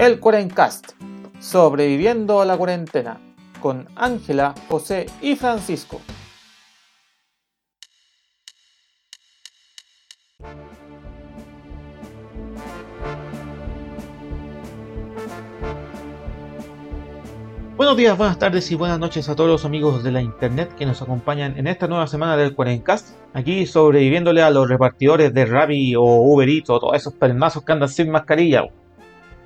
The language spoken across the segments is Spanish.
El Cuarencast, sobreviviendo a la cuarentena, con Ángela, José y Francisco. Buenos días, buenas tardes y buenas noches a todos los amigos de la internet que nos acompañan en esta nueva semana del Cuarencast. Aquí sobreviviéndole a los repartidores de Rappi o Uber Eats o todos esos pelmazos que andan sin mascarilla.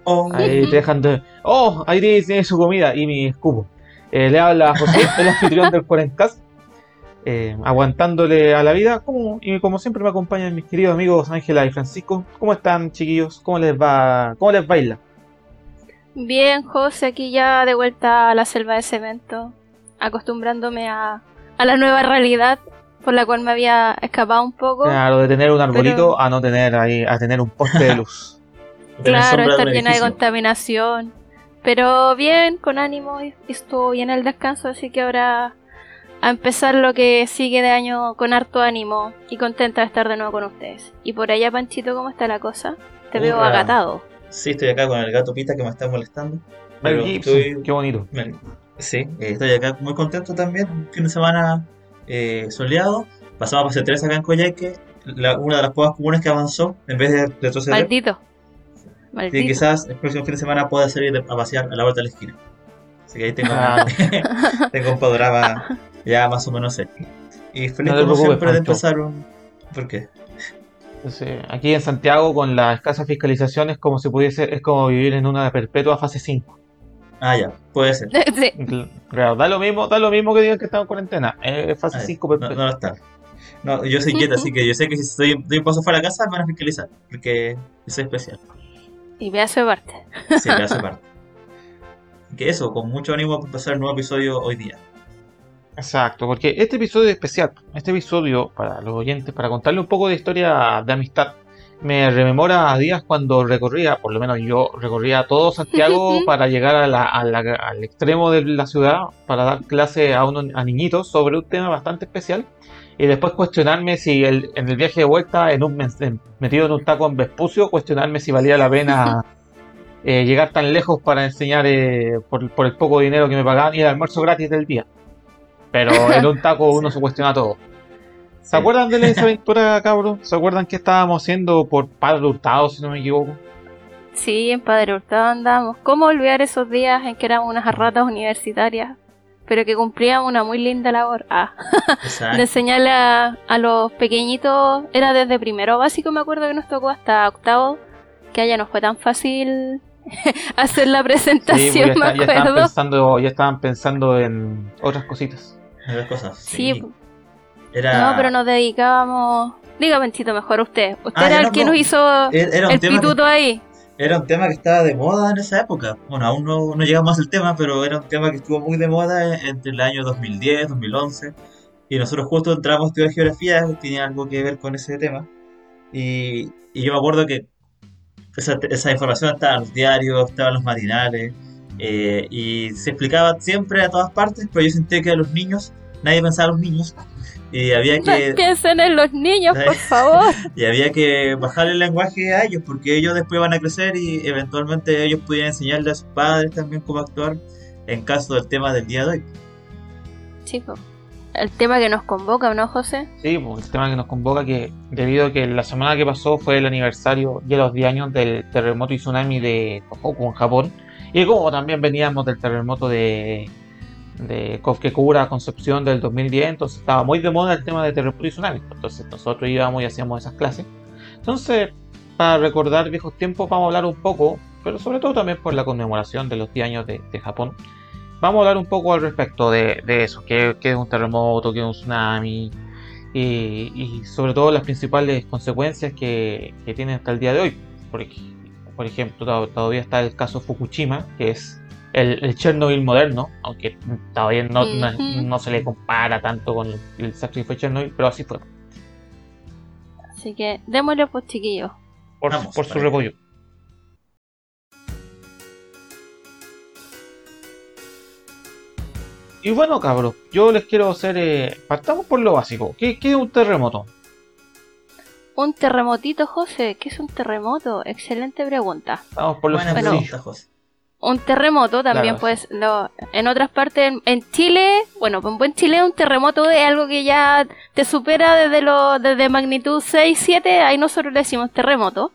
Oh. Ahí te dejan de. ¡Oh! Ahí tiene su comida y mi escupo. Eh, le habla a José, el anfitrión del Cuarencast. Eh, aguantándole a la vida. Como, y como siempre me acompañan mis queridos amigos Ángela y Francisco. ¿Cómo están, chiquillos? ¿Cómo les va? ¿Cómo les baila? Bien, José, aquí ya de vuelta a la selva de cemento, acostumbrándome a, a la nueva realidad por la cual me había escapado un poco. Claro, de tener un arbolito Pero- a no tener ahí, a tener un poste de luz. Claro, estar llena de contaminación. Pero bien, con ánimo, estuvo bien el descanso, así que ahora a empezar lo que sigue de año con harto ánimo y contenta de estar de nuevo con ustedes. Y por allá, Panchito, ¿cómo está la cosa? Te veo agatado. Sí, estoy acá con el gato Pita que me está molestando. Mel Gibson, estoy- qué bonito. me- Sí, eh, estoy acá muy contento también. Un fin de semana eh, soleado. Pasamos a fase 3 acá en Coyhaique. La- una de las pocas comunes que avanzó en vez de retroceder. Maldito. Y Maldito. quizás el próximo fin de semana pueda salir a pasear a la vuelta de la esquina. Así que ahí tengo, Claro. tengo un panorama ya más o menos cerca. Y feliz No como siempre de empezar un... ¿Por qué? Sí, aquí en Santiago, con la escasa fiscalización, es como si pudiese, es como vivir en una perpetua fase 5. Ah, ya, puede ser. Sí. Claro, da lo mismo, da lo mismo que digan que estamos en cuarentena. Es fase Ah, ya. 5 No, perpetua. no lo está. No, yo soy quieta, así que yo sé que si estoy, doy un paso fuera de casa me van a fiscalizar, porque yo soy especial. Y pedazo de parte. Sí, me hace parte. Que eso, con mucho ánimo para empezar el nuevo episodio hoy día. Exacto, porque este episodio es especial. Este episodio, para los oyentes, para contarle un poco de historia de amistad, me rememora a días cuando recorría, por lo menos yo recorría todo Santiago para llegar a la- a la- al extremo de la ciudad para dar clase a, unos, a niñitos sobre un tema bastante especial. Y después cuestionarme si el- en el viaje de vuelta, en un, en- metido en un taco en Vespucio, cuestionarme si valía la pena eh, llegar tan lejos para enseñar eh, por, por el poco dinero que me pagaban y el almuerzo gratis del día. Pero en un taco uno se cuestiona todo. ¿Se Sí. acuerdan de esa aventura, cabros? ¿Se acuerdan que estábamos haciendo por Padre Hurtado, si no me equivoco? Sí, en Padre Hurtado andamos. ¿Cómo olvidar esos días en que éramos unas ratas universitarias? Pero que cumplíamos una muy linda labor. Ah, Exacto. de enseñarle a, a los pequeñitos. Era desde primero básico, me acuerdo que nos tocó hasta octavo. Que allá no fue tan fácil hacer la Sí, pues presentación, ya, me está- ya estaban acuerdo. pensando, ya estaban pensando en otras cositas. Otras cosas. Sí, Sí. Era, no, pero nos dedicábamos. Diga, Benchito, mejor usted. Usted Ah, era el no, que no. nos hizo era, era un el que, pituto ahí. Era un tema que estaba de moda en esa época. Bueno, aún no, no llegamos al tema, pero era un tema que estuvo muy de moda entre el año 2010, 2011. Y nosotros justo entramos a estudiar geografía, tenía algo que ver con ese tema. Y, y yo me acuerdo que esa, esa información estaba en los diarios, estaba en los matinales, eh, y se explicaba siempre a todas partes, pero yo sentía que a los niños, nadie pensaba en los niños, y había que, Piensen en los niños, por favor. y había que bajar el lenguaje a ellos, porque ellos después van a crecer y eventualmente ellos pudieran enseñarle a sus padres también cómo actuar en caso del tema del día de hoy. Chicos, el tema que nos convoca, ¿no, José? Sí, pues el tema que nos convoca que debido a que la semana que pasó fue el aniversario de los 10 años del terremoto y tsunami de Tohoku en Japón y como también veníamos del terremoto de de Kofkekura, Concepción del 2010, entonces estaba muy de moda el tema de terremoto y tsunami, entonces nosotros íbamos y hacíamos esas clases. Entonces, para recordar viejos tiempos, vamos a hablar un poco, pero sobre todo también por la conmemoración de los 10 años de, de Japón, vamos a hablar un poco al respecto de, de eso, qué, qué es un terremoto, qué es un tsunami, y, y sobre todo las principales consecuencias que, que tiene hasta el día de hoy. Por, ej- por ejemplo, to- todavía está el caso Fukushima, que es el, el Chernobyl moderno, aunque todavía no, no, se le compara tanto con el, el fue Chernobyl, pero así fue, Así que démosle pues chiquillos. por, Vamos, por su repollo. Y bueno, cabros, yo les quiero hacer. eh, partamos por lo básico. ¿Qué, qué es un terremoto? Un terremotito, José. ¿Qué es un terremoto? Excelente pregunta. Vamos por los Buena Bueno. pregunta, José. Un terremoto también, Claro. pues, en otras partes, en, en Chile, bueno, en buen Chile un terremoto es algo que ya te supera desde, lo, desde magnitud 6, 7, ahí nosotros le decimos terremoto.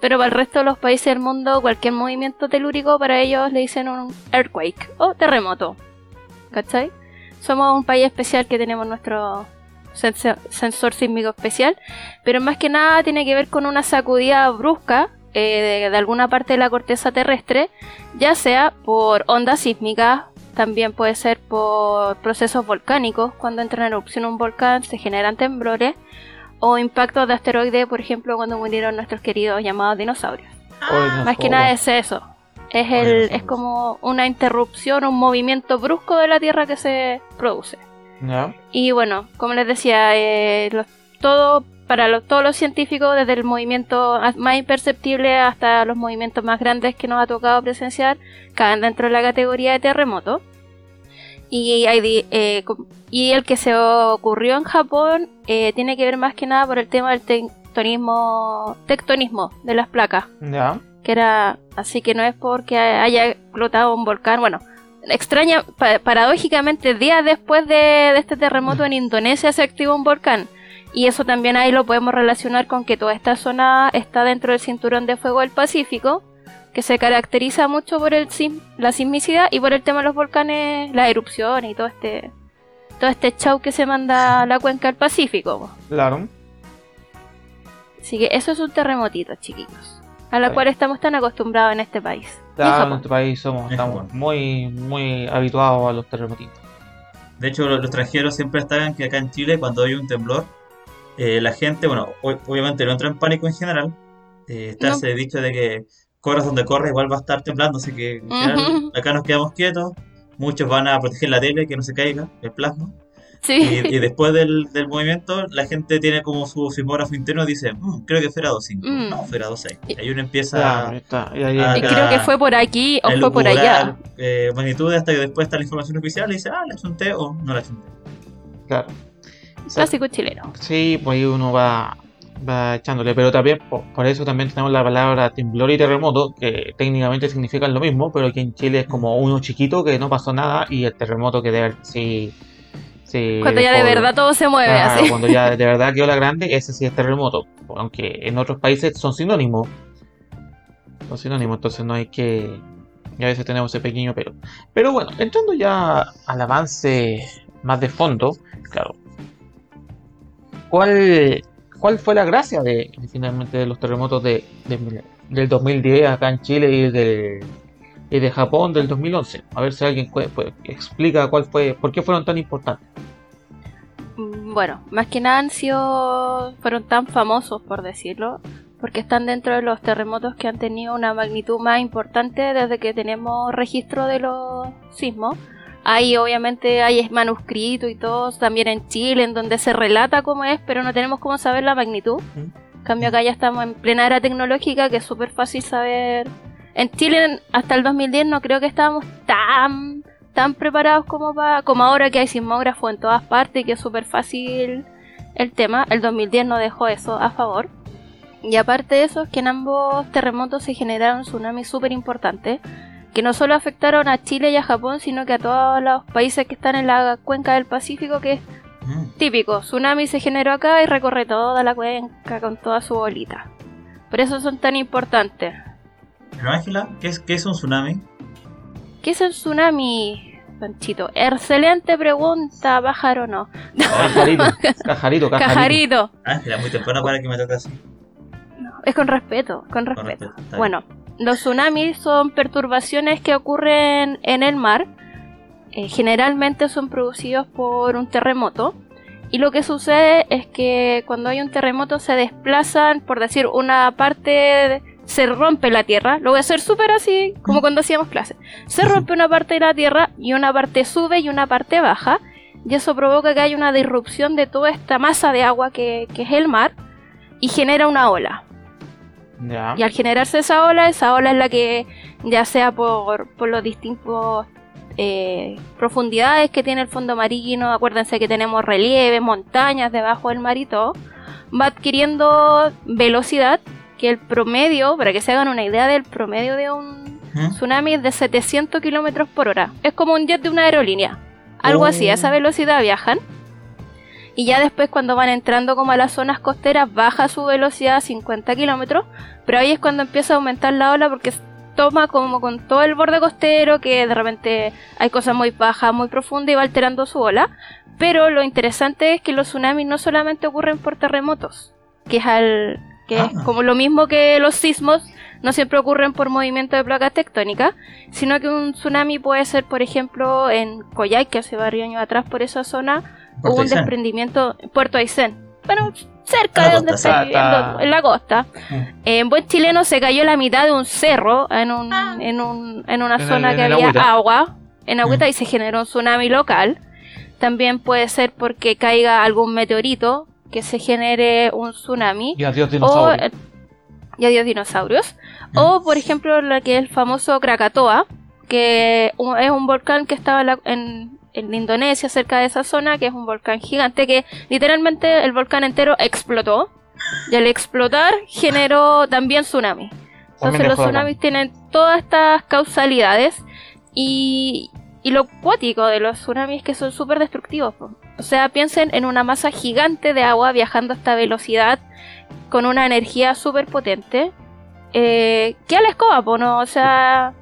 Pero para el resto de los países del mundo, cualquier movimiento telúrico, para ellos le dicen un earthquake o terremoto. ¿Cachai? Somos un país especial que tenemos nuestro senso- sensor sísmico especial, pero más que nada tiene que ver con una sacudida brusca eh, de, de alguna parte de la corteza terrestre, ya sea por ondas sísmicas, también puede ser por procesos volcánicos, cuando entra en erupción un volcán se generan temblores, o impactos de asteroides, por ejemplo, cuando murieron nuestros queridos llamados dinosaurios. Nos Más que nada es eso. Es, el, es como una interrupción, un movimiento brusco de la Tierra que se produce. Ya. Y bueno, como les decía, eh, los- todo para los- todos los científicos, desde el movimiento más imperceptible hasta los movimientos más grandes que nos ha tocado presenciar, caen dentro de la categoría de terremoto. Y, hay eh, y el que se ocurrió en Japón eh, tiene que ver más que nada por el tema del tectonismo, tectonismo de las placas que era así que no es porque haya explotado un volcán, bueno, extraña, pa- paradójicamente días después de, de este terremoto en Indonesia se activó un volcán y eso también ahí lo podemos relacionar con que toda esta zona está dentro del cinturón de fuego del Pacífico, que se caracteriza mucho por el la sismicidad y por el tema de los volcanes, las erupciones y todo este todo este show que se manda a la cuenca del Pacífico. Claro. Así que eso es un terremotito, chiquitos, a la Está cual estamos tan acostumbrados en este país. Claro, en nuestro país somos, estamos muy, muy habituados a los terremotitos. De hecho, los, extranjeros siempre destacan que acá en Chile, cuando hay un temblor, eh, la gente, bueno, obviamente no entra en pánico en general. Eh, está No. ese dicho de que corras donde corres, igual va a estar temblando, así que en general, Ujú. acá nos quedamos quietos. Muchos van a proteger la tele, que no se caiga, el plasma. Sí. Y, y después del, del movimiento, la gente tiene como su sismógrafo interno y dice, "Mm, creo que fue grado 5, Mm. no, fue grado 6. Y- Y ahí uno empieza está. Y ahí Ah, Y acá- creo que fue por aquí o a fue por allá. eh, magnitudes hasta que después está la información oficial y dice, ah, la chunté o no la chunté. claro. Clásico chileno. Sí, pues ahí uno va, va echándole, pero también por, por eso también tenemos la palabra temblor y terremoto, que técnicamente significan lo mismo, pero que en Chile es como uno chiquito que no pasó nada y el terremoto que de sí, sí Cuando ya de verdad todo se mueve así. cuando ya de verdad quedó la grande, ese sí es terremoto, aunque en otros países son sinónimos, son sinónimos, entonces no hay que, y a veces tenemos ese pequeño pero. Pero bueno, entrando ya al avance más de fondo, claro. ¿Cuál, cuál fue la gracia de, finalmente de los terremotos de, de- del 2010 acá en Chile y del y de Japón del 2011? A ver si alguien pues, explica cuál fue, por qué fueron tan importantes. Mm, Bueno, más que nada han sido. fueron tan famosos, por decirlo, porque están dentro de los terremotos que han tenido una magnitud más importante desde que tenemos registro de los sismos. Ahí obviamente hay manuscritos y todo, también en Chile, en donde se relata cómo es, pero no tenemos cómo saber la magnitud. En cambio acá ya estamos en plena era tecnológica, que es súper fácil saber. En Chile hasta el 2010 no creo que estábamos tan tan preparados como para como ahora que hay sismógrafo en todas partes y que es súper fácil el tema. El 2010 no dejó eso a favor. Y aparte de eso, es que en ambos terremotos se generaron tsunamis súper importantes, que no solo afectaron a Chile y a Japón, sino que a todos los países que están en la cuenca del Pacífico, que es Mm. típico. Tsunami se generó acá y recorre toda la cuenca con toda su bolita. Por eso son tan importantes. Pero Ángela, ¿qué es, qué es un tsunami? ¿Qué es el tsunami, Panchito? Excelente pregunta, pájaro no. Cajarito, cajarito, cajarito. Cajarito. Ángela, muy temprano para que me toque así. Es con respeto, con Con respeto. bien. Los tsunamis son perturbaciones que ocurren en el mar. Eh, generalmente son producidos por un terremoto. Y lo que sucede es que cuando hay un terremoto se desplazan, por decir, una parte, de- se rompe la tierra. Lo voy a hacer súper así, como cuando hacíamos clases. Se rompe una parte de la tierra y una parte sube y una parte baja. Y eso provoca que haya una disrupción de toda esta masa de agua que, que es el mar y genera una ola. Y al generarse esa ola, esa ola es la que, ya sea por, por los distintos eh, profundidades que tiene el fondo marino, acuérdense que tenemos relieve, montañas debajo del mar y todo, va adquiriendo velocidad, que el promedio, para que se hagan una idea del promedio de un ¿Mm? tsunami es de 700 kilómetros por hora. Es como un jet de una aerolínea. Algo Oh. así, a esa velocidad viajan. Y ya después cuando van entrando como a las zonas costeras baja su velocidad a 50 kilómetros. Pero ahí es cuando empieza a aumentar la ola porque toma como con todo el borde costero que de repente hay cosas muy bajas, muy profundas y va alterando su ola. Pero lo interesante es que los tsunamis no solamente ocurren por terremotos, que es, al, que es Ah. como lo mismo que los sismos, no siempre ocurren por movimiento de placas tectónicas, sino que un tsunami puede ser, por ejemplo, en Coyhai, que hace varios años atrás por esa zona, Puerto hubo un Aysén. desprendimiento, Puerto Aysén, bueno, cerca En la de donde costa, está viviendo, en la costa. Mm. En buen chileno se cayó la mitad de un cerro en, un, en, un, en una En zona en que había agüita. agua, en agüita, y se generó un tsunami local. También puede ser porque caiga algún meteorito que se genere un tsunami. Y adiós O, dinosaurios. eh, y adiós dinosaurios. Mm. O, por ejemplo, la que es el famoso Krakatoa, que es un volcán que estaba la- en, en Indonesia, cerca de esa zona, que es un volcán gigante que literalmente el volcán entero explotó. Y al explotar generó también tsunami. Entonces También los tsunamis tienen todas estas causalidades y, y lo cuático de los tsunamis es que son súper destructivos. po. O sea, piensen en una masa gigante de agua viajando a esta velocidad con una energía súper potente. Eh, que a la escoba, po, ¿no? O sea,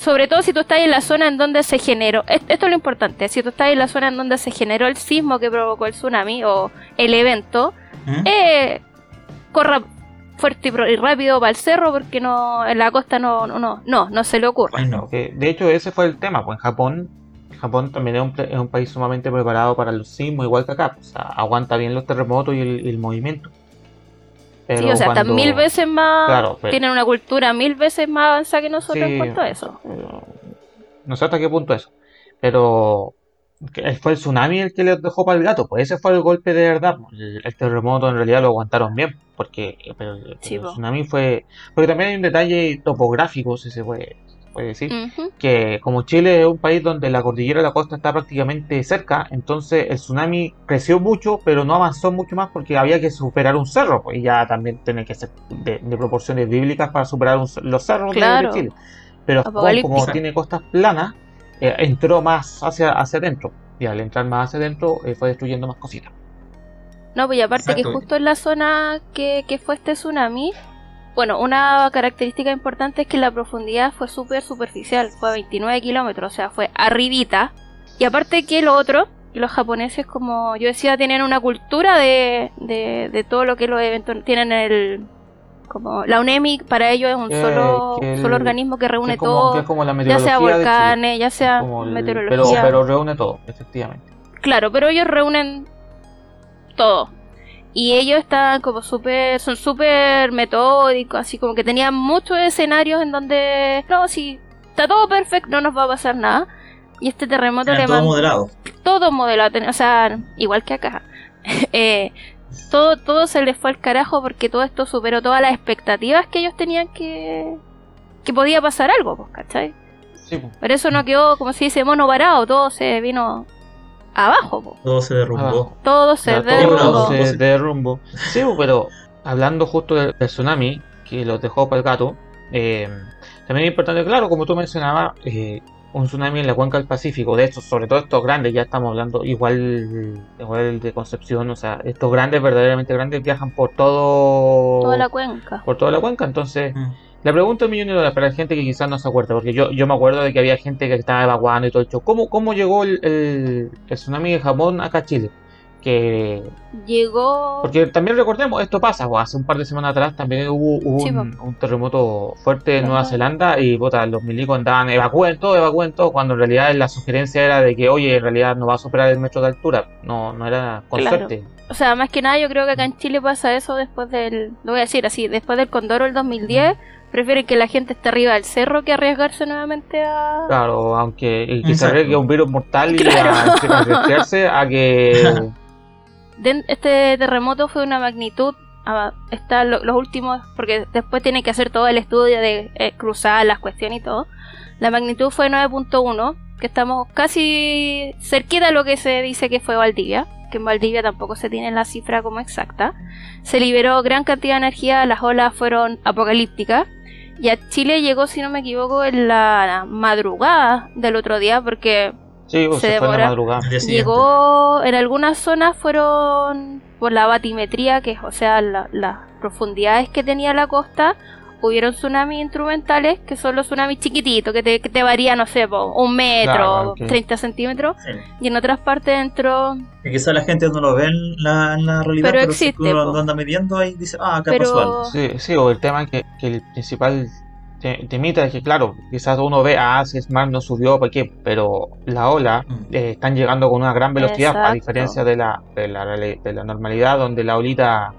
sobre todo si tú estás en la zona en donde se generó, es- esto es lo importante, si tú estás en la zona en donde se generó el sismo que provocó el tsunami o el evento, ¿Mm? eh, corra fuerte y, rápido para el cerro porque no en la costa no no no no, no se le ocurre. Ay, no. Que, de hecho, ese fue el tema. Pues en Japón, Japón también es un, es un país sumamente preparado para los sismos, igual que acá. O sea, aguanta bien los terremotos y el, y el movimiento. Pero Sí, o sea, están cuando- mil veces más, Claro, pero- tienen una cultura mil veces más avanzada que nosotros Sí. en cuanto a eso. Pero No sé hasta qué punto eso. Pero que fue el tsunami el que les dejó para el gato. Pues ese fue el golpe de verdad. El, el terremoto en realidad lo aguantaron bien. Porque pero- pero Sí, el po. tsunami fue. Porque también hay un detalle topográfico, si se puede, puede decir. Que como Chile es un país donde la cordillera de la costa está prácticamente cerca, entonces el tsunami creció mucho, pero no avanzó mucho más porque había que superar un cerro. Pues y ya también tiene que ser de, de proporciones bíblicas para superar un los cerros de- de Claro. Chile. Pero Japón, Apocalíptico. como tiene costas planas, eh, entró más hacia, hacia adentro. Y al entrar más hacia adentro, eh, fue destruyendo más cositas. No, pues y aparte que justo en la zona que, que fue este tsunami, bueno, una característica importante es que la profundidad fue súper superficial, fue a 29 kilómetros, o sea, fue arribita. Y aparte que lo otro, los japoneses, como yo decía, tienen una cultura de, de, de todo lo que los eventos tienen el... Como la UNEMI para ellos es un Eh, solo, que el- solo organismo que reúne como, todo, que como la ya sea volcanes, ya sea el- meteorología. pero, pero reúne todo, efectivamente. Claro, pero ellos reúnen todo. Y ellos están como súper, son súper metódicos, así como que tenían muchos escenarios en donde, no, si está todo perfecto, no nos va a pasar nada. Y este terremoto le todo moderado. todo modelado, o sea, igual que acá. Eh, todo, todo se les fue al carajo porque todo esto superó todas las expectativas que ellos tenían que, que podía pasar algo, pues, ¿cachai? Sí, pues. Por eso no quedó, como se dice, mono varado, todo se vino abajo. Todo se derrumbó. Abajo. Todo se Ya, derrumbó. derrumbó. todo se derrumbó. Sí, pero hablando justo del, del tsunami, que los dejó para el gato, eh, también es importante, claro, como tú mencionabas, eh, un tsunami en la cuenca del Pacífico, de estos, sobre todo estos grandes, ya estamos hablando igual, igual de Concepción, o sea, estos grandes, verdaderamente grandes, viajan por todo, Toda la cuenca. por toda la cuenca, entonces... Mm. La pregunta es millón de dólares para la gente que quizás no se acuerda, porque yo, yo me acuerdo de que había gente que estaba evacuando y todo el show. ¿Cómo, cómo llegó el, el, el tsunami de Japón acá a Chile? Que Llegó. porque también recordemos, esto pasa, pues, hace un par de semanas atrás también hubo, hubo Sí, un, un terremoto fuerte en Nueva. Zelanda y puta, los milicos andaban, evacúen todo, evacúen todo, cuando en realidad la sugerencia era de que, oye, en realidad no va a superar el metro de altura, no, no era con Claro. suerte. O sea, más que nada, yo creo que acá en Chile pasa eso después del. Lo voy a decir así: después del Condoro el 2010, prefieren que la gente esté arriba del cerro que arriesgarse nuevamente a. Claro, aunque y que se arriesgue un virus mortal y Claro. a, a resfriarse a que... Este terremoto fue una magnitud. está lo- los últimos, porque después tienen que hacer todo el estudio de eh, cruzar las cuestiones y todo. La magnitud fue 9.1, que estamos casi cerquita de lo que se dice que fue Valdivia. porque en Valdivia tampoco se tiene la cifra como exacta. Se liberó gran cantidad de energía, las olas fueron apocalípticas. Y a Chile llegó, si no me equivoco, en la madrugada del otro día, porque Sí, Se se, fue en la demora. llegó en algunas zonas fueron por la batimetría, que es, o sea, la- las profundidades que tenía la costa. Hubieron tsunamis instrumentales, que son los tsunamis chiquititos, que te, que te varían, no sé, po, un metro, Claro, ok. 30 centímetros. Sí. Y en otras partes entró Y quizás la gente no lo ve en la, en la realidad, Pero pero, si existe, uno po. lo anda midiendo ahí dice, ah, acá Pero- pasó algo. Sí, sí, o el tema que, que el principal te- temita es que, claro, quizás uno ve, ah, si es mar no subió, ¿por qué? Pero la ola Mm. eh, están llegando con una gran velocidad, a diferencia de la, de, la, de la normalidad, donde la olita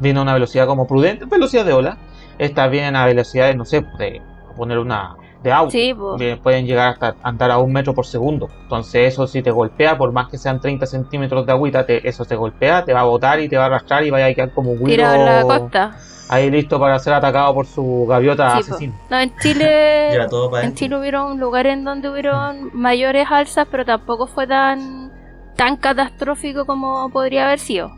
viene a una velocidad como prudente, velocidad de ola. Esta viene a velocidades, no sé, de poner una de auto. Sí. Bien, pueden llegar hasta andar a un metro por segundo. Entonces eso si te golpea, por más que sean 30 centímetros de agüita, te- eso te golpea, te va a botar y te va a arrastrar y vaya a quedar como un la costa. ahí listo para ser atacado por su gaviota Sí, po. asesina. No, en Chile En. Chile hubieron lugares en donde hubieron mayores alzas, pero tampoco fue tan tan catastrófico como podría haber sido.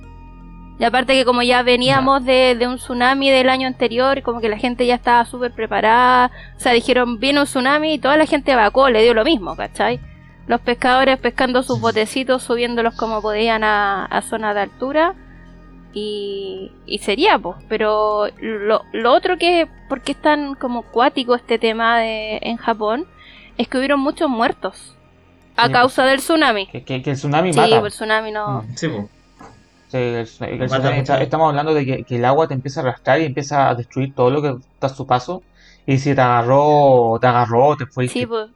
Y aparte que como ya veníamos de, de un tsunami del año anterior, como que la gente ya estaba súper preparada, o sea, dijeron, viene un tsunami y toda la gente evacuó, le dio lo mismo, ¿cachai? Los pescadores pescando sus botecitos, subiéndolos como podían a, a zonas de altura. Y, y sería, pues. Pero lo, lo otro que, porque es tan como cuático este tema de, en Japón, es que hubieron muchos muertos a Sí. causa del tsunami. Que, que- que el tsunami Sí, mata. pues el tsunami no. Mm. Sí, po. Sí, el, el está- estamos hablando de que, que el agua te empieza a arrastrar y empieza a destruir todo lo que está a su paso. Y si te agarró, te agarró, te fue. Sí, pues.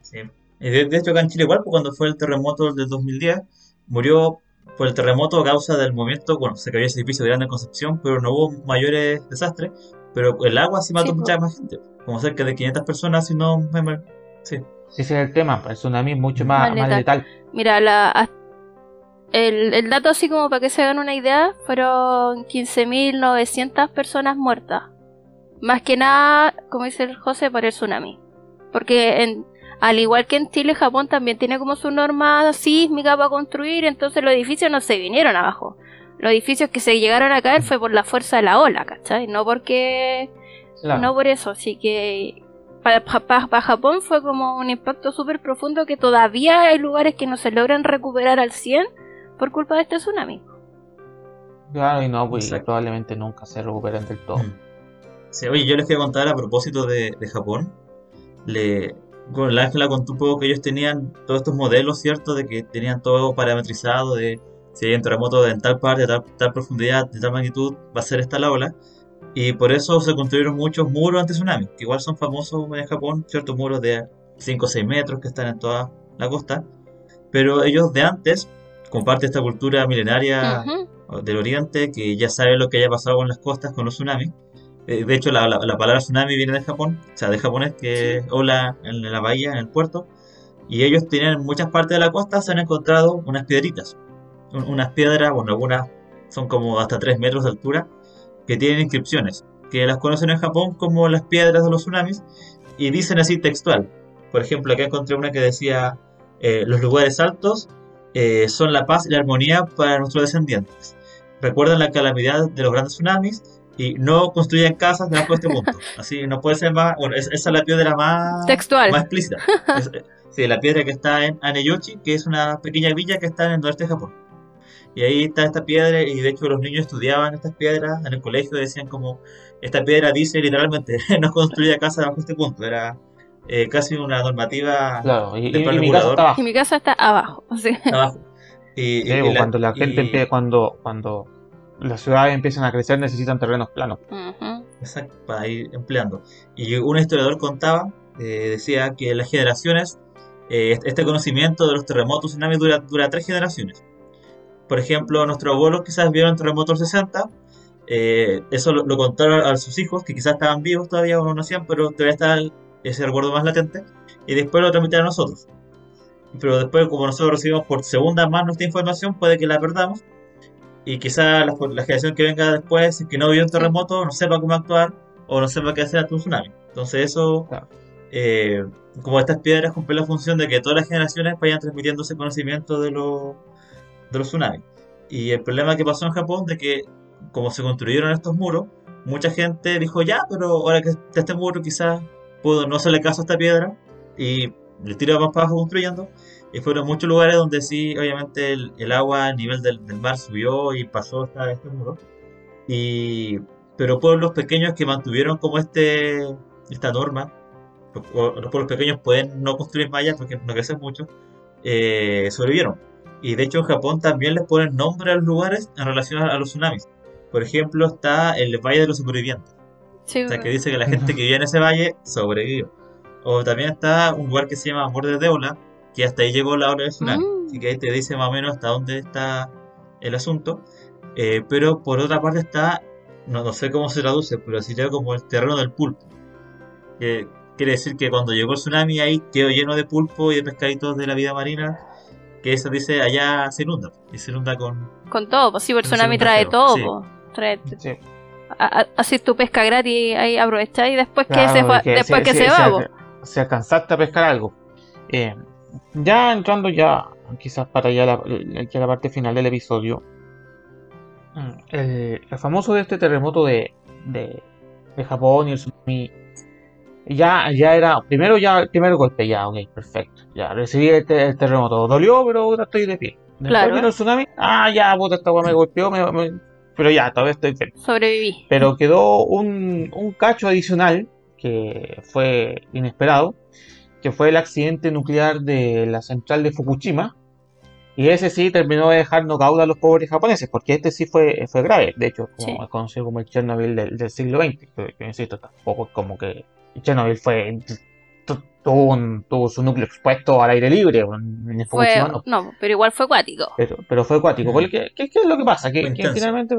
Sí. De, de hecho acá en Chile igual, pues, cuando fue el terremoto del 2010, murió por el terremoto a causa del movimiento, bueno, se cayó ese edificio grande en Concepción, pero no hubo mayores desastres, pero el agua sí mató Sí, mucha po. más gente, como cerca de 500 personas, si no me mal. Sí. Ese es el tema. El tsunami es mucho más, Más más letal. Mira, la, el, el dato así como para que se hagan una idea, fueron 15.900 personas muertas. Más que nada, como dice el José, por el tsunami. Porque en, al igual que en Chile, Japón también tiene como su norma sísmica para construir, entonces los edificios no se vinieron abajo. Los edificios que se llegaron a caer fue por la fuerza de la ola, ¿cachai? No porque Claro. no por eso, así que para, Japón fue como un impacto súper profundo que todavía hay lugares que no se logran recuperar al 100 por culpa de este tsunami. Claro, y no, pues Exacto. probablemente nunca se recuperen del todo. Sí, oye, yo les quería contar a propósito de, de Japón. Le, bueno, la Ángela contó un poco que ellos tenían todos estos modelos, ¿cierto? De que tenían todo parametrizado, de si hay un terremoto en tal parte, de tal, tal profundidad, de tal magnitud, va a ser esta la ola. Y por eso se construyeron muchos muros anti-tsunami, que igual son famosos en Japón, ciertos muros de 5 o 6 metros que están en toda la costa. Pero ellos de antes, comparte esta cultura milenaria Ujú. del Oriente, que ya sabe lo que haya pasado con las costas, con los tsunamis. Eh, de hecho, la, la- la palabra tsunami viene de Japón, o sea, de japonés, que es ola en la bahía, en el puerto. Y ellos tienen en muchas partes de la costa, se han encontrado unas piedritas. Un- unas piedras, bueno, algunas son como hasta 3 metros de altura, que tienen inscripciones, que las conocen en Japón como las piedras de los tsunamis, y dicen así textual. Por ejemplo, acá encontré una que decía, eh, los lugares altos eh, son la paz y la armonía para nuestros descendientes. Recuerden la calamidad de los grandes tsunamis y no construyan casas debajo de este punto. Así no puede ser más. Bueno, es- esa es la piedra más, Textual. más explícita. Es- sí, la piedra que está en Aneyoshi, que es una pequeña villa que está en el noreste de Japón. Y ahí está esta piedra, y de hecho los niños estudiaban estas piedras en el colegio, decían como, esta piedra dice literalmente, no construya casa debajo de este punto. Era eh, casi una normativa Claro, y, y- mi casa está abajo. Y mi casa está abajo. o sea, abajo. Y, Sí, y- y pues, la- cuando la gente y- empieza, cuando, cuando las ciudades empiezan a crecer necesitan terrenos planos. Exacto, para ir empleando. Y un historiador contaba, eh, decía que las generaciones, eh, este conocimiento de los terremotos y tsunamis dura, dura tres generaciones. Por ejemplo, nuestros abuelos quizás vieron terremotos del 60, eh, eso lo, lo contaron a sus hijos, que quizás estaban vivos todavía o no nacían, pero todavía el- ese recuerdo más latente, y después lo transmitieron a nosotros. Pero después, como nosotros recibimos por segunda más nuestra información, puede que la perdamos, y quizás la, la generación que venga después, que no vio un terremoto, no sepa cómo actuar, o no sepa qué hacer ante un tsunami. Entonces eso, Claro. eh, como estas piedras cumplen la función de que todas las generaciones vayan transmitiendo ese conocimiento de, lo, de los tsunamis. Y el problema que pasó en Japón de que como se construyeron estos muros, mucha gente dijo, ya, pero ahora que está este muro quizás puedo no hacerle caso a esta piedra y le tiro más para abajo construyendo. Y fueron muchos lugares donde sí, obviamente, el, agua a nivel del, mar subió y pasó hasta este muro. Y, pero pueblos pequeños que mantuvieron como este esta norma, los, pueblos pequeños pueden no construir mallas porque no crecen mucho, eh, sobrevivieron. Y de hecho en Japón también les ponen nombre a los lugares en relación a los tsunamis. Por ejemplo, está el Valle de los Supervivientes. O sea, que dice que la gente que vive en ese valle sobrevivió. O también está un lugar que se llama Amor de Deula, que hasta ahí llegó la hora de tsunami. Mm. Así que ahí te dice más o menos hasta dónde está el asunto. Eh, pero por otra parte está, no, no, sé cómo se traduce, pero sería como el terreno del pulpo. Que quiere decir que cuando llegó el tsunami ahí quedó lleno de pulpo y de pescaditos de la vida marina que eso dice allá se inunda y se inunda con con todo pues sí el tsunami trae todo así tu pesca gratis ahí aprovecha y después que se, después que se va. Si alcanzaste a pescar algo. Eh, ya entrando ya quizás para ya la, la parte final del episodio. Mm, el, famoso de este terremoto de, de, Japón y el tsunami ya, ya era, primero ya el primer golpe, ya, ok, perfecto. Ya recibí el, terremoto, dolió, pero ahora estoy de pie. Después vino el tsunami, ah, ya, puta, esta me golpeó, me, pero ya, todavía estoy bien. Sobreviví. Pero quedó un, un cacho adicional que fue inesperado, que fue el accidente nuclear de la central de Fukushima. Y ese sí terminó de dejar nocaut a los pobres japoneses, porque este sí fue, fue grave. De hecho, como, es conocido como el Chernobyl del, siglo XX. Que, insisto, tampoco es como que Chernobyl fue tuvo, su núcleo expuesto al aire libre. En fue, no. pero igual fue acuático. Pero, fue acuático. ¿Qué, es lo que pasa? Que, finalmente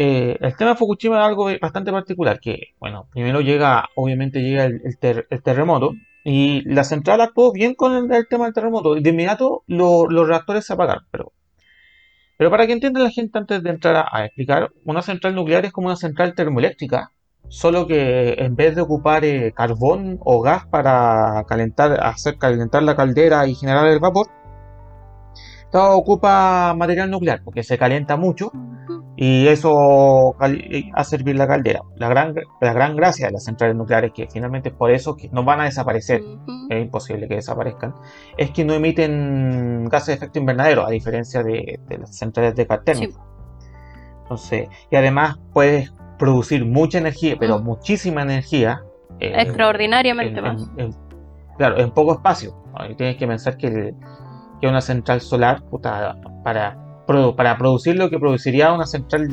eh, el tema de Fukushima es algo bastante particular. Que, bueno, primero llega, obviamente llega el, terremoto. Y la central actuó bien con el, tema del terremoto. De inmediato los reactores se apagaron. Pero, pero para que entienda la gente antes de entrar a explicar, una central nuclear es como una central termoeléctrica solo que en vez de ocupar eh, carbón o gas para calentar, hacer calentar la caldera y generar el vapor, todo ocupa material nuclear porque se calienta mucho y eso hace servir la caldera. La gran, la gran gracia de las centrales nucleares, que finalmente es por eso que no van a desaparecer, es imposible que desaparezcan, es que no emiten gases de efecto invernadero, a diferencia de, las centrales de cartel. Entonces, y además puedes producir mucha energía, pero muchísima energía. Eh, Extraordinariamente más. claro, en poco espacio. Tienes que pensar que, una central solar, para, para producir lo que produciría una central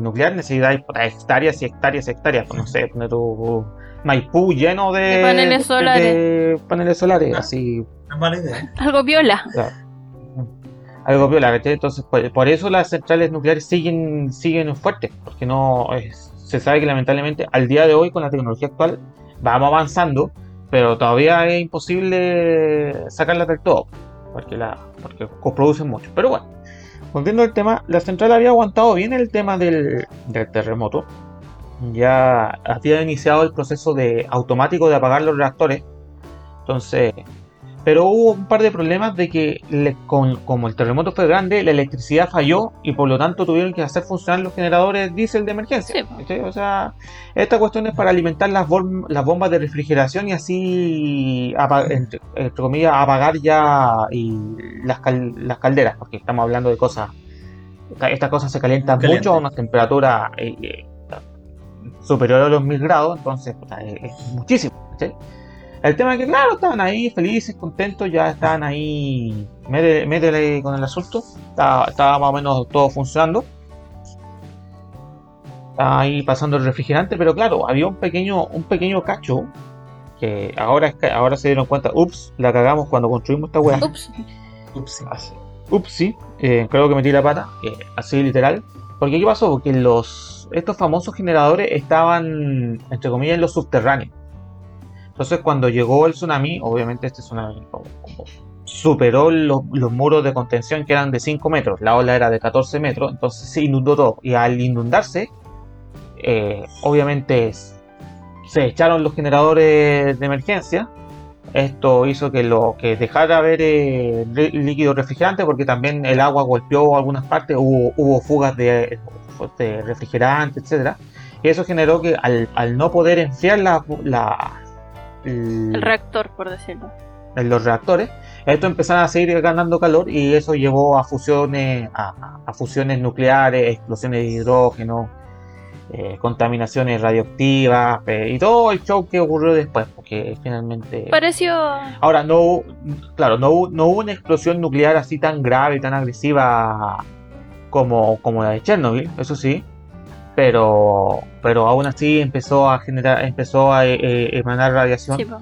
nuclear, necesitas hectáreas y hectáreas y hectáreas. No sé, poner tu Maipú lleno de, paneles solares. paneles solares, así. Algo viola algo viola, Entonces, por, eso las centrales nucleares siguen, siguen fuertes, porque no se sabe que lamentablemente al día de hoy con la tecnología actual vamos avanzando, pero todavía es imposible sacarlas del todo, porque la porque producen mucho. Pero bueno, volviendo al tema, la central había aguantado bien el tema del, del terremoto. Ya había iniciado el proceso de automático de apagar los reactores. Entonces, pero hubo un par de problemas de que como el terremoto fue grande, la electricidad falló y por lo tanto tuvieron que hacer funcionar los generadores diésel de emergencia. O sea, esta cuestión es para alimentar las, las bombas de refrigeración y así, entre, comillas, apagar ya y las, calderas, porque estamos hablando de cosas, estas cosas se calientan mucho a una temperatura eh, eh, superior a los 1000 grados, entonces es, muchísimo. El tema es que, claro, estaban ahí felices, contentos, ya estaban ahí, métele, con el asunto, estaba, más o menos todo funcionando. Estaba ahí pasando el refrigerante, pero claro, había un pequeño, un pequeño cacho que ahora, ahora se dieron cuenta, ups, la cagamos cuando construimos esta weá. Ups. Ups, sí, eh, creo que metí la pata, así literal. Porque ¿qué pasó? Porque los, estos famosos generadores estaban, entre comillas, en los subterráneos. Entonces cuando llegó el tsunami, obviamente este tsunami superó los, muros de contención que eran de 5 metros, la ola era de 14 metros, entonces se inundó todo. Y al inundarse, eh, obviamente se echaron los generadores de emergencia Esto hizo que lo que dejara de haber eh, líquido refrigerante porque también el agua golpeó algunas partes, hubo, hubo fugas de, de refrigerante, etcétera. Y eso generó que al, al no poder enfriar la, la- El reactor, por decirlo. en los reactores, esto empezaron a seguir ganando calor y eso llevó a fusiones, a, a fusiones nucleares, explosiones de hidrógeno, eh, contaminaciones radioactivas eh, y todo el show que ocurrió después, porque finalmente... Pareció. Ahora, no, hubo- claro, no, no hubo una explosión nuclear así tan grave, tan agresiva como, como la de Chernobyl, eso sí, pero, pero aún así empezó a generar, empezó a eh, eh, emanar radiación Sí, po.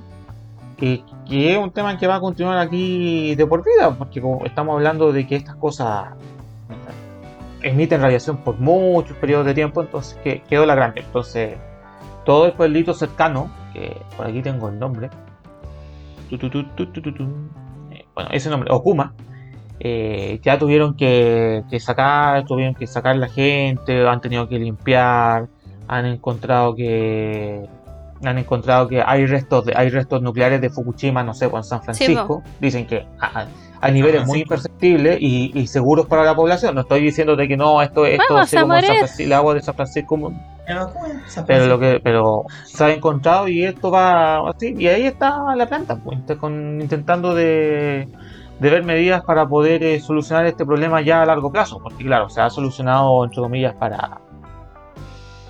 que, es un tema que va a continuar aquí de por vida, porque como estamos hablando de que estas cosas emiten radiación por muchos periodos de tiempo, entonces que quedó la grande. Entonces, todo el pueblito cercano, que por aquí tengo el nombre, tu, tu, tu, eh, bueno, ese nombre, Okuma, eh, ya tuvieron que, que sacar, tuvieron que sacar la gente, han tenido que limpiar, han encontrado que han encontrado que hay restos de, hay restos nucleares de Fukushima, no sé, pues, en San Francisco. Dicen que a, niveles muy imperceptibles y, y seguros para la población. No estoy diciendo de que no, esto, esto Vamos sea a como en San morir. Francisco, el agua de San Francisco, pero lo que pero se ha encontrado y esto va así. Y ahí está la planta, pues, con- intentando de, de ver medidas para poder eh, solucionar este problema ya a largo plazo. Porque claro, se ha solucionado, entre comillas, para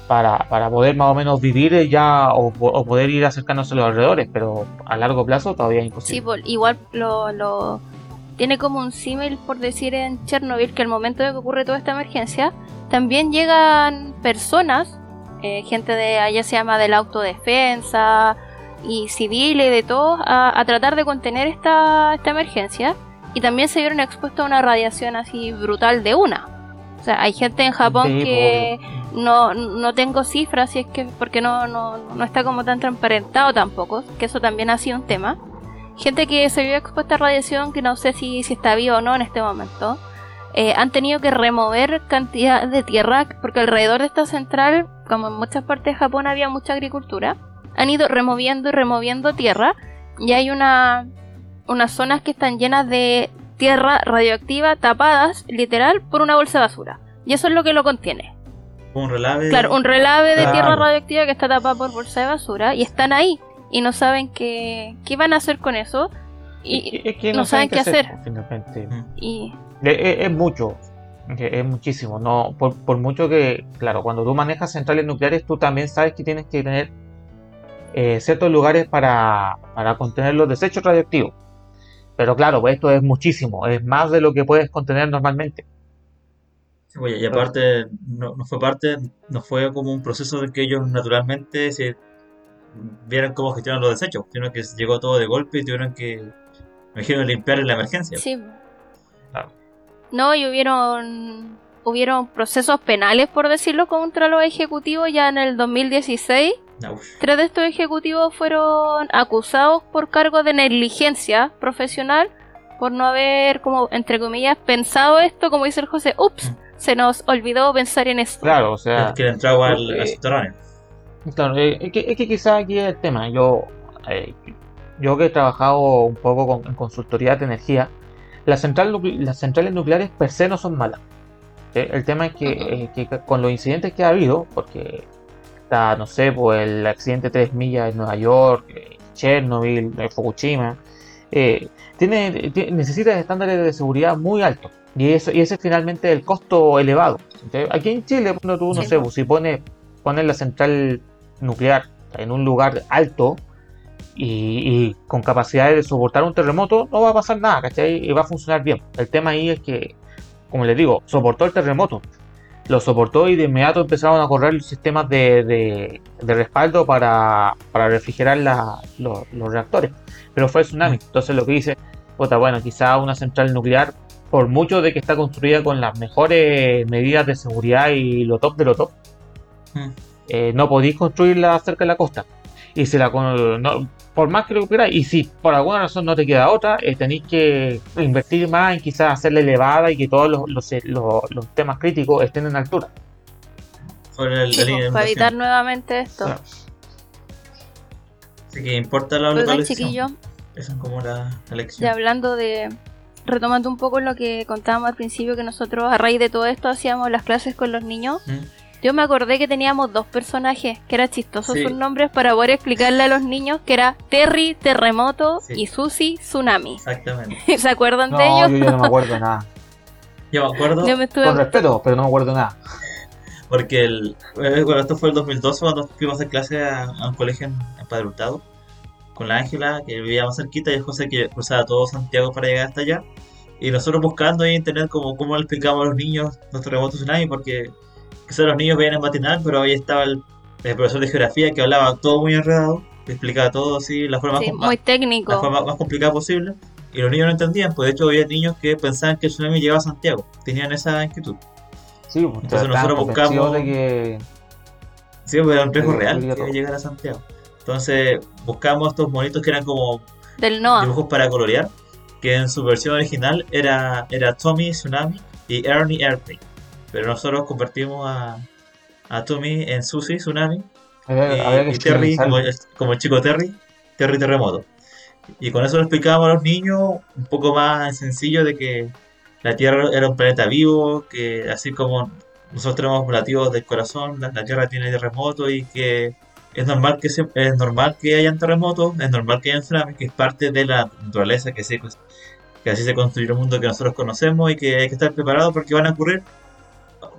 para, para poder más o menos vivir eh, ya o, po- o poder ir acercándose a los alrededores, pero a largo plazo todavía es Sí, imposible. po, igual lo, lo- tiene como un símil, por decir, en Chernobyl, que al momento de que ocurre toda esta emergencia, también llegan personas, eh, gente de allá se llama de la autodefensa y civiles, de todos, a, a tratar de contener esta, esta emergencia. Y también se vieron expuestos a una radiación así brutal de una. O sea, hay gente en Japón Sí, que no, no tengo cifras, si es que porque no, no, no está como tan transparentado tampoco, que eso también ha sido un tema. Gente que se vio expuesta a radiación, que no sé si, si está viva o no en este momento, eh, han tenido que remover cantidad de tierra, porque alrededor de esta central, como en muchas partes de Japón había mucha agricultura, han ido removiendo y removiendo tierra, y hay una, unas zonas que están llenas de tierra radioactiva tapadas, literal, por una bolsa de basura. Y eso es lo que lo contiene. Un relave. Claro, un relave de Claro. tierra radioactiva que está tapada por bolsa de basura y están ahí y no saben qué, qué van a hacer con eso. Y, Es que no saben qué hacer. finalmente. Mm. y Es, es- es mucho, es es muchísimo. No, por, por mucho que, claro, cuando tú manejas centrales nucleares, tú también sabes que tienes que tener eh, ciertos lugares para, para contener los desechos radioactivos. Pero claro, pues esto es muchísimo, es más de lo que puedes contener normalmente. Sí, oye, y aparte, no, no fue parte, no fue como un proceso de que ellos naturalmente se vieran cómo gestionar los desechos, sino que llegó todo de golpe y tuvieron que, me imagino, limpiar en la emergencia. sí. Claro. No, y hubieron hubieron procesos penales, por decirlo, contra los ejecutivos ya en el 2016. Tres de estos ejecutivos fueron acusados por cargo de negligencia profesional por no haber, como entre comillas, pensado esto, como dice el José, ups, se nos olvidó pensar en esto. Claro, o sea, que le entraba al, porque- al subterráneo. Claro, eh, es que, es que quizás aquí es el tema. Yo, eh, yo que he trabajado un poco con, en consultoría de energía, las, central las centrales nucleares per se no son malas. ¿sí? El tema es que, eh, que con los incidentes que ha habido, porque está, no sé, pues el accidente 3 millas en Nueva York, eh, Chernobyl, eh, Fukushima, eh, tiene, ti- necesita estándares de seguridad muy altos. Y eso y ese es finalmente el costo elevado. Aquí en Chile, cuando tú, no Sí, sé, po. pues, si pones, pones la central nuclear en un lugar alto y, y con capacidad de soportar un terremoto, no va a pasar nada, ¿cachai? Y va a funcionar bien. El tema ahí es que, como les digo, soportó el terremoto. Lo soportó y de inmediato empezaron a correr los sistemas de, de- de respaldo para, para refrigerar la- los, los reactores. Pero fue el tsunami. Entonces lo que dice, bueno, quizá una central nuclear, por mucho de que está construida con las mejores medidas de seguridad y lo top de lo top, Mm. eh, no podéis construirla cerca de la costa. Y si la con- no- por más que lo y si por alguna razón no te queda otra, eh, tenéis que invertir más en quizás hacerla elevada y que todos los, los, los- los temas críticos estén en altura. La Sí, pues, para evitar nuevamente esto. Claro. Así que importa la localización. chiquillos, Esa es como la, la Y lección. hablando de. Retomando un poco lo que contábamos al principio, que nosotros a raíz de todo esto hacíamos las clases con los niños. ¿Mm? Yo me acordé que teníamos dos personajes, que era chistosos Sí. sus nombres, para poder explicarle a los niños que era Terry, Terremoto Sí. y Susi, Tsunami. Exactamente. ¿Se acuerdan No, de ellos? yo ya no me acuerdo de nada. Yo me acuerdo Yo me estuve... Con respeto, pero no me acuerdo de nada. porque el, eh, bueno, esto fue el 2012 cuando fuimos a clase a, a un colegio en, en Padre Hurtado con la Ángela, que vivía más cerquita, y el José que cruzaba todo Santiago para llegar hasta allá. Y nosotros buscando ahí en internet como cómo le explicamos a los niños nuestro remoto tsunami, porque quizás los niños veían en matinal, pero ahí estaba el, el profesor de geografía que hablaba todo muy enredado, que explicaba todo así, la forma Sí, más, muy la forma más complicada posible. Y los niños no entendían, pues de hecho había niños que pensaban que el tsunami llegaba a Santiago, tenían esa inquietud. Sí, pues Entonces nosotros buscamos- de que Sí, pero era un riesgo real que todo. llegar a Santiago. Entonces buscamos estos monitos que eran como Del dibujos para colorear, que en su versión original era, era Tommy Tsunami y Ernie Airplane. Pero nosotros convertimos a, a Tommy en Susie Tsunami y, y Terry como, el- como el chico Terry, Terry Terremoto. Y con eso le explicábamos a los niños un poco más sencillo de que la Tierra era un planeta vivo, que así como nosotros tenemos latidos del corazón, la, la Tierra tiene terremotos y que es normal que se- es normal que hayan terremotos, es normal que hayan tsunamis, que es parte de la naturaleza, que, se, que así se construyó el mundo que nosotros conocemos y que hay que estar preparado porque van a ocurrir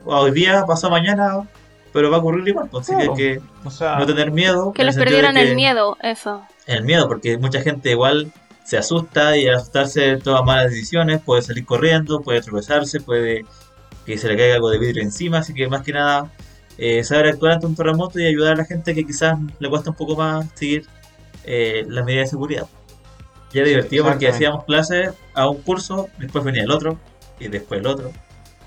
hoy día, pasado mañana, pero va a ocurrir igual, pues, así que hay Claro. que O sea, no tener miedo. Que les perdieran que- el miedo, eso. el miedo, porque mucha gente igual se asusta y al asustarse toma malas decisiones, puede salir corriendo, puede tropezarse, puede que se le caiga algo de vidrio encima, así que más que nada eh, saber actuar ante un terremoto y ayudar a la gente que quizás le cuesta un poco más seguir eh, las medidas de seguridad. Ya es divertido porque hacíamos clases a un curso, después venía el otro, y después el otro, y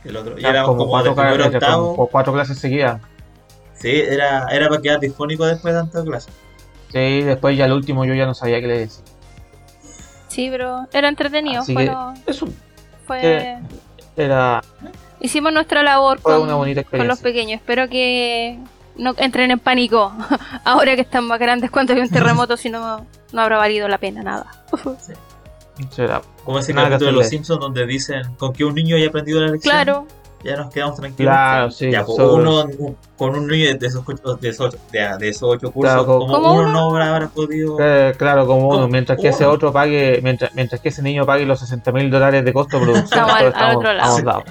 el otro. Y éramos como, cuatro, clases- como octavo. cuatro clases seguidas. Sí, era, era para quedar disfónico después de tantas clases. Sí, después ya el último yo ya no sabía qué le decir. Sí, pero era entretenido. Así fue que eso fue- eh, era Hicimos nuestra labor fue con, una bonita con los pequeños. Espero que no entren en pánico ahora que están más grandes cuando hay un terremoto, si no, no habrá valido la pena nada. Será. Como ese Nada capítulo de Los. Simpsons donde dicen con que un niño haya aprendido la lección. Claro, ya nos quedamos tranquilos. Claro, sí. Ya, pues, so- uno un- con un niño de esos, ocho- de esos, ocho- de, de esos ocho cursos, Claro, como, como uno uno. no habrá, habrá podido. eh, claro, como uno, mientras que ese otro pague, mientras, mientras que ese niño pague los 60 mil dólares de costo de producción, Estamos al- otro lado.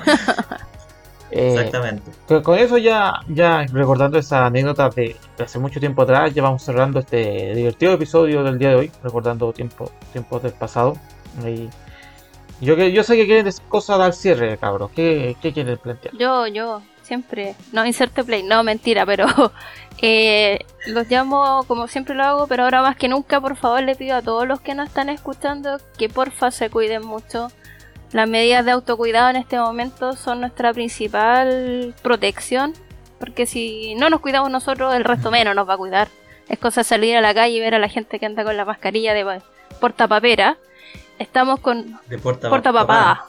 Eh, Exactamente. Con, con eso ya, ya recordando esa anécdota de, de hace mucho tiempo atrás, ya vamos cerrando este divertido episodio del día de hoy, recordando tiempo, tiempos del pasado. Y yo que yo sé que quieren decir cosas al cierre, cabros. ¿Qué, qué quieren plantear? yo, yo, siempre. No, inserte play, no, mentira, pero eh, los llamo como siempre lo hago, pero ahora más que nunca, por favor, le pido a todos los que nos están escuchando que porfa se cuiden mucho. Las medidas de autocuidado en este momento son nuestra principal protección, porque si no nos cuidamos nosotros, el resto menos nos va a cuidar. Es cosa salir a la calle y ver a la gente que anda con la mascarilla de portapapera. Estamos con De porta, Porta papada.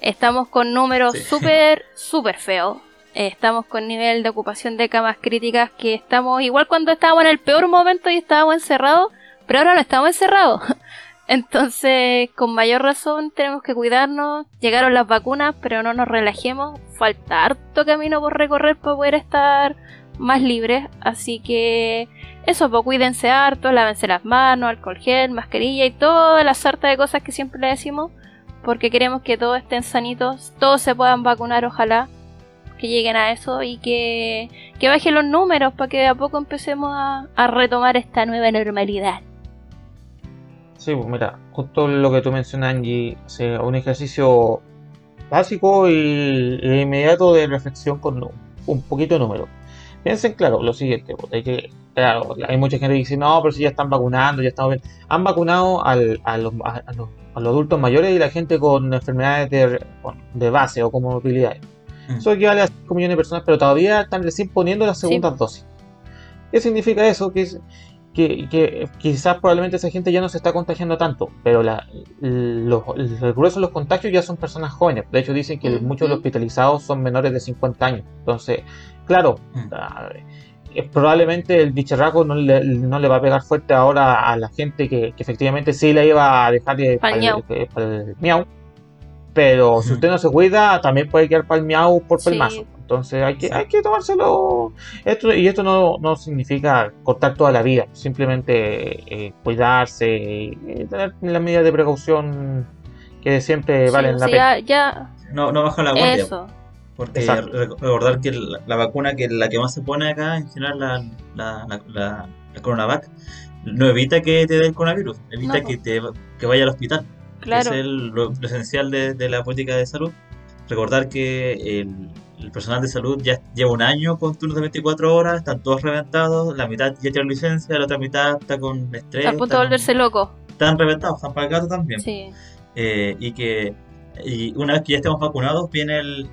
Estamos con números Sí. súper, súper feos. Eh, Estamos con nivel de ocupación de camas críticas que estamos igual cuando estábamos en el peor momento y estábamos encerrados, pero ahora no estamos encerrados. Entonces, con mayor razón tenemos que cuidarnos. Llegaron las vacunas, pero no nos relajemos. Falta harto camino por recorrer para poder estar más libres. Así que eso, pues cuídense harto, lávense las manos, alcohol gel, mascarilla y toda la sarta de cosas que siempre le decimos porque queremos que todos estén sanitos, todos se puedan vacunar, ojalá que lleguen a eso y que, que bajen los números para que de a poco empecemos a, a retomar esta nueva normalidad. Sí, pues mira, justo lo que tú mencionas, Angie, o un ejercicio básico y, e inmediato de reflexión con un poquito de número. Piensen, claro, lo siguiente, hay que, claro, hay mucha gente que dice, no, pero si ya están vacunando, ya estamos bien. Han vacunado al- a, los, a- a los- a los adultos mayores y la gente con enfermedades de, base o comorbilidades. Mm. Eso equivale a 5 millones de personas, pero todavía están recién poniendo las segundas dosis. ¿Qué significa eso? Que, que, que quizás probablemente esa gente ya no se está contagiando tanto, pero la, los, el grueso de los contagios ya son personas jóvenes. De hecho, dicen que muchos de los hospitalizados son menores de 50 años. Entonces, claro, Mm. ah, eh, probablemente el bicharraco no le, no le va a pegar fuerte ahora a la gente que, que efectivamente sí le iba a dejar de- Pa'l pa'l- miau. eh, pa'l miau. Pero si usted no se cuida, también puede quedar miau por Sí. pelmazo. Entonces hay que, hay que tomárselo. Esto, y esto no, no significa cortar toda la vida, simplemente eh, cuidarse y eh, tener las medidas de precaución que siempre Sí, valen o la pena. ya, ya, No, no baja la guardia. eso. Porque Exacto. recordar que la, la vacuna que la que más se pone acá, en general la, la, la, la- la Coronavac, no evita que te dé el coronavirus, evita No. que te que vaya al hospital. Que Claro. Es el- lo, lo esencial de, de la política de salud. Recordar que el, el personal de salud ya lleva un año con turnos de 24 horas, están todos reventados, la mitad ya tiene licencia, la otra mitad está con estrés. a punto de está con- volverse loco. Están reventados, están para el gato también. Sí. Eh, y que y una vez que ya estemos vacunados viene el,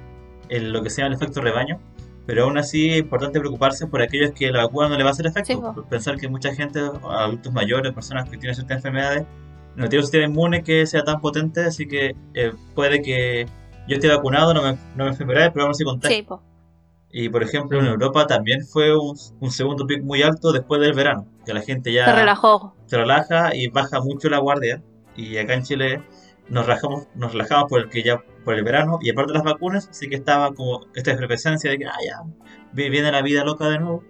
el- lo que se llama el efecto rebaño, pero aún así es importante preocuparse por aquellos que la vacuna no le va a hacer efecto. Sí, Pensar que mucha gente, adultos mayores, personas que tienen ciertas enfermedades, no tienen un sistema inmune que sea tan potente, así que eh, puede que yo esté vacunado, no me, no me enfermaré, pero aún así contagio. Sí, po. Y por ejemplo en Europa también fue un, un segundo pico muy alto después del verano, que la gente ya Se relajó. se relaja y baja mucho la guardia. Y acá en Chile nos relajamos, nos relajamos por el que ya por el verano y aparte de las vacunas, así que estaba como esta efervescencia de que ah, ya, vi- viene la vida loca de nuevo.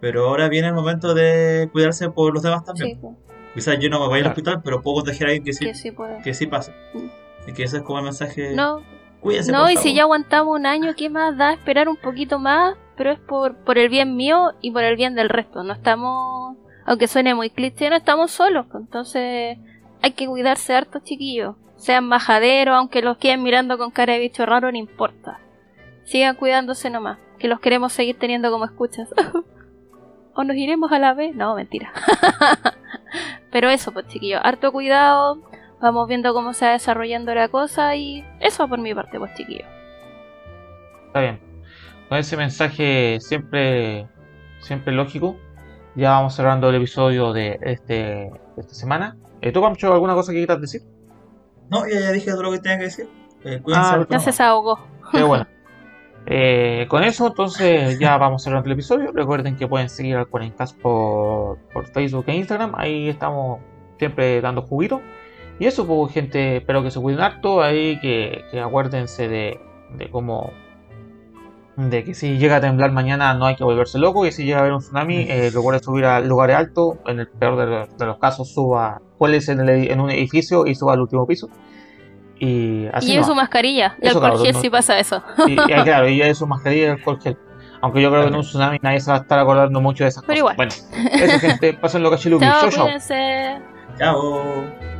Pero ahora viene el momento de cuidarse por los demás también. Sí, po. Quizás yo no me voy al Claro. hospital, pero puedo contagiar a alguien que sí, Que sí puede. que sí pasa. Mm. Así que ese es como el mensaje. No, Cuídense, no, por y si ya aguantamos un año, ¿qué más da esperar un poquito más? Pero es por, por el bien mío y por el bien del resto. No estamos, aunque suene muy cliché, no estamos solos. Entonces hay que cuidarse harto, chiquillos. Sean majaderos, aunque los queden mirando con cara de bicho raro, no importa. Sigan cuidándose nomás, que los queremos seguir teniendo como escuchas. o nos iremos a la vez. No, mentira. Pero eso, pues chiquillos, harto cuidado. Vamos viendo cómo se va desarrollando la cosa y eso por mi parte, pues chiquillos. Está bien. Con ese mensaje siempre, siempre lógico, ya vamos cerrando el episodio de, este, de esta semana. Eh, ¿Tú, Pancho, alguna cosa que quieras decir? No, ya, ya dije todo lo que tenía que decir. Eh, cuídense. Ah, Ya se desahogó. Qué bueno. Eh, con eso, entonces, ya vamos cerrando el episodio. Recuerden que pueden seguir al Cuarencast por, por Facebook e Instagram. Ahí estamos siempre dando juguito. Y eso, pues, gente, espero que se cuiden harto. Ahí que, que acuérdense de, de cómo. De que si llega a temblar mañana no hay que volverse loco. Y si llega a haber un tsunami, eh, recuerden subir a lugares altos. En el peor de los, de los casos, suba. Cuélese en, el en un edificio y suba al último piso. Y así y lleve no. su mascarilla. Y Eso, alcohol cabrón, gel no- si pasa eso. Y, y, claro, y ya su mascarilla y alcohol gel. Aunque yo creo que en un tsunami nadie se va a estar acordando mucho de esas Pero cosas. Bueno, eso gente, pásenlo cachiluki. Chao, Chau. Chao.